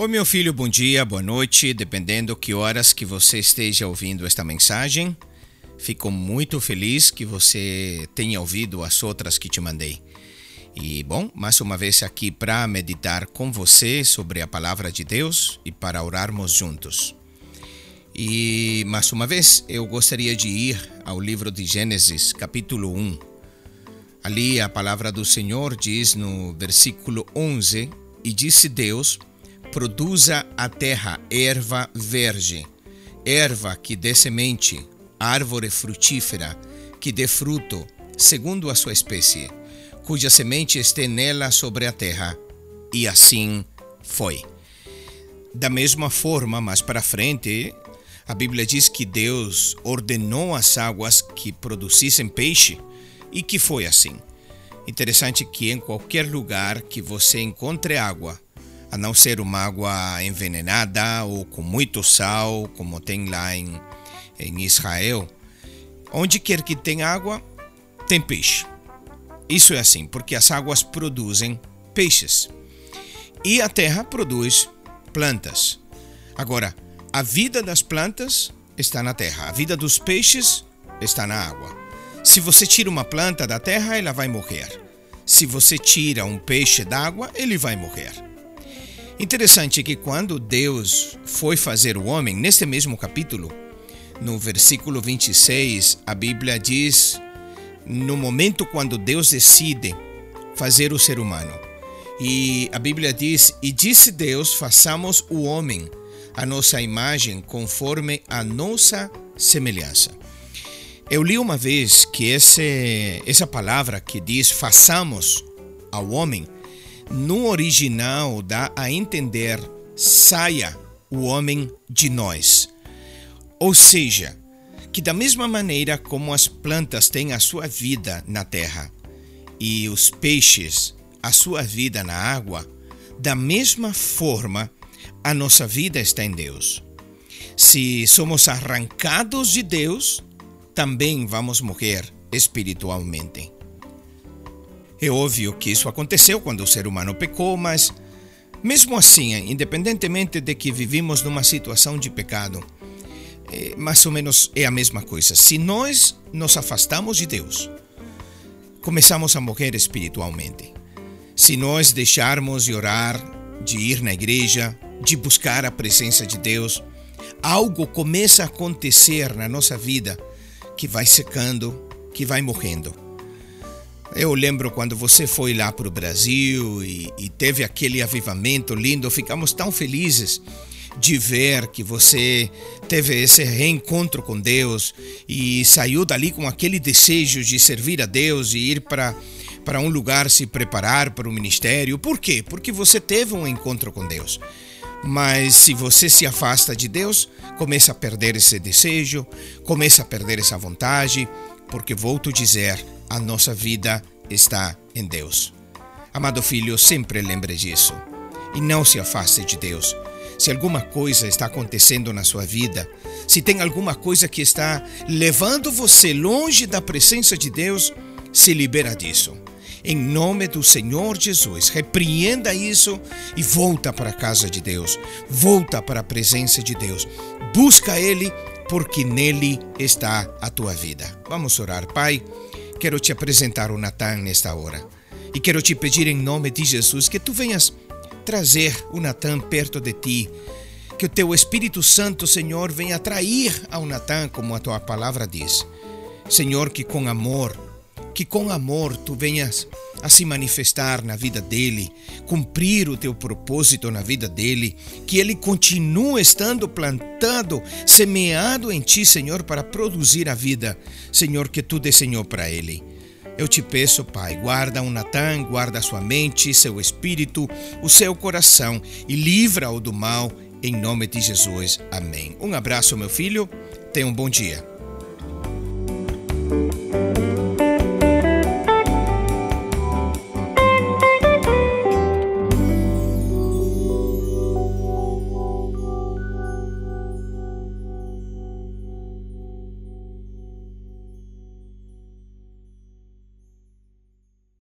Oi, meu filho, bom dia, boa noite, dependendo que horas que você esteja ouvindo esta mensagem. Fico muito feliz que você tenha ouvido as outras que te mandei. E, bom, mais uma vez aqui para meditar com você sobre a palavra de Deus e para orarmos juntos. E, mais uma vez, eu gostaria de ir ao livro de Gênesis, capítulo 1. Ali a palavra do Senhor diz no versículo 11: E disse Deus produza a terra erva verde, erva que dê semente, árvore frutífera que dê fruto, segundo a sua espécie, cuja semente esteja nela sobre a terra. E assim foi. Da mesma forma, mais para frente, a Bíblia diz que Deus ordenou as águas que produzissem peixe e que foi assim. Interessante que em qualquer lugar que você encontre água, a não ser uma água envenenada ou com muito sal, como tem lá em, em Israel. Onde quer que tenha água, tem peixe. Isso é assim, porque as águas produzem peixes e a terra produz plantas. Agora, a vida das plantas está na terra, a vida dos peixes está na água. Se você tira uma planta da terra, ela vai morrer. Se você tira um peixe da água, ele vai morrer. Interessante que quando Deus foi fazer o homem, neste mesmo capítulo, no versículo 26, a Bíblia diz: no momento quando Deus decide fazer o ser humano. E a Bíblia diz: E disse Deus: façamos o homem a nossa imagem, conforme a nossa semelhança. Eu li uma vez que esse, essa palavra que diz façamos ao homem no original dá a entender saia o homem de nós. Ou seja, que da mesma maneira como as plantas têm a sua vida na terra e os peixes a sua vida na água, da mesma forma a nossa vida está em Deus. Se somos arrancados de Deus, também vamos morrer espiritualmente. É óbvio que isso aconteceu quando o ser humano pecou, mas mesmo assim, independentemente de que vivimos numa situação de pecado, é, mais ou menos é a mesma coisa. Se nós nos afastamos de Deus, começamos a morrer espiritualmente. Se nós deixarmos de orar, de ir na igreja, de buscar a presença de Deus, algo começa a acontecer na nossa vida que vai secando, que vai morrendo. Eu lembro quando você foi lá para o Brasil e, e, teve aquele avivamento lindo, ficamos tão felizes de ver que você teve esse reencontro com Deus e saiu dali com aquele desejo de servir a Deus e ir para para um lugar se preparar para o ministério. Por quê? Porque você teve um encontro com Deus. Mas se você se afasta de Deus, começa a perder esse desejo, começa a perder essa vontade, porque vou te dizer, a nossa vida está em Deus. Amado filho, sempre lembre disso. E não se afaste de Deus. Se alguma coisa está acontecendo na sua vida, se tem alguma coisa que está levando você longe da presença de Deus, se libera disso. Em nome do Senhor Jesus, repreenda isso e volta para a casa de Deus. Volta para a presença de Deus. Busca Ele, porque nele está a tua vida. Vamos orar, Pai. Quero te apresentar o Natan nesta hora. E quero te pedir em nome de Jesus que tu venhas trazer o Natan perto de ti. Que o teu Espírito Santo, Senhor, venha atrair ao Natan, como a tua palavra diz. Senhor, que com amor que com amor tu venhas a se manifestar na vida dele, cumprir o teu propósito na vida dele, que ele continue estando plantado, semeado em ti, Senhor, para produzir a vida, Senhor, que tu desenhou para ele. Eu te peço, Pai, guarda o Natan, guarda sua mente, seu espírito, o seu coração e livra-o do mal, em nome de Jesus. Amém. Um abraço, meu filho. Tenha um bom dia.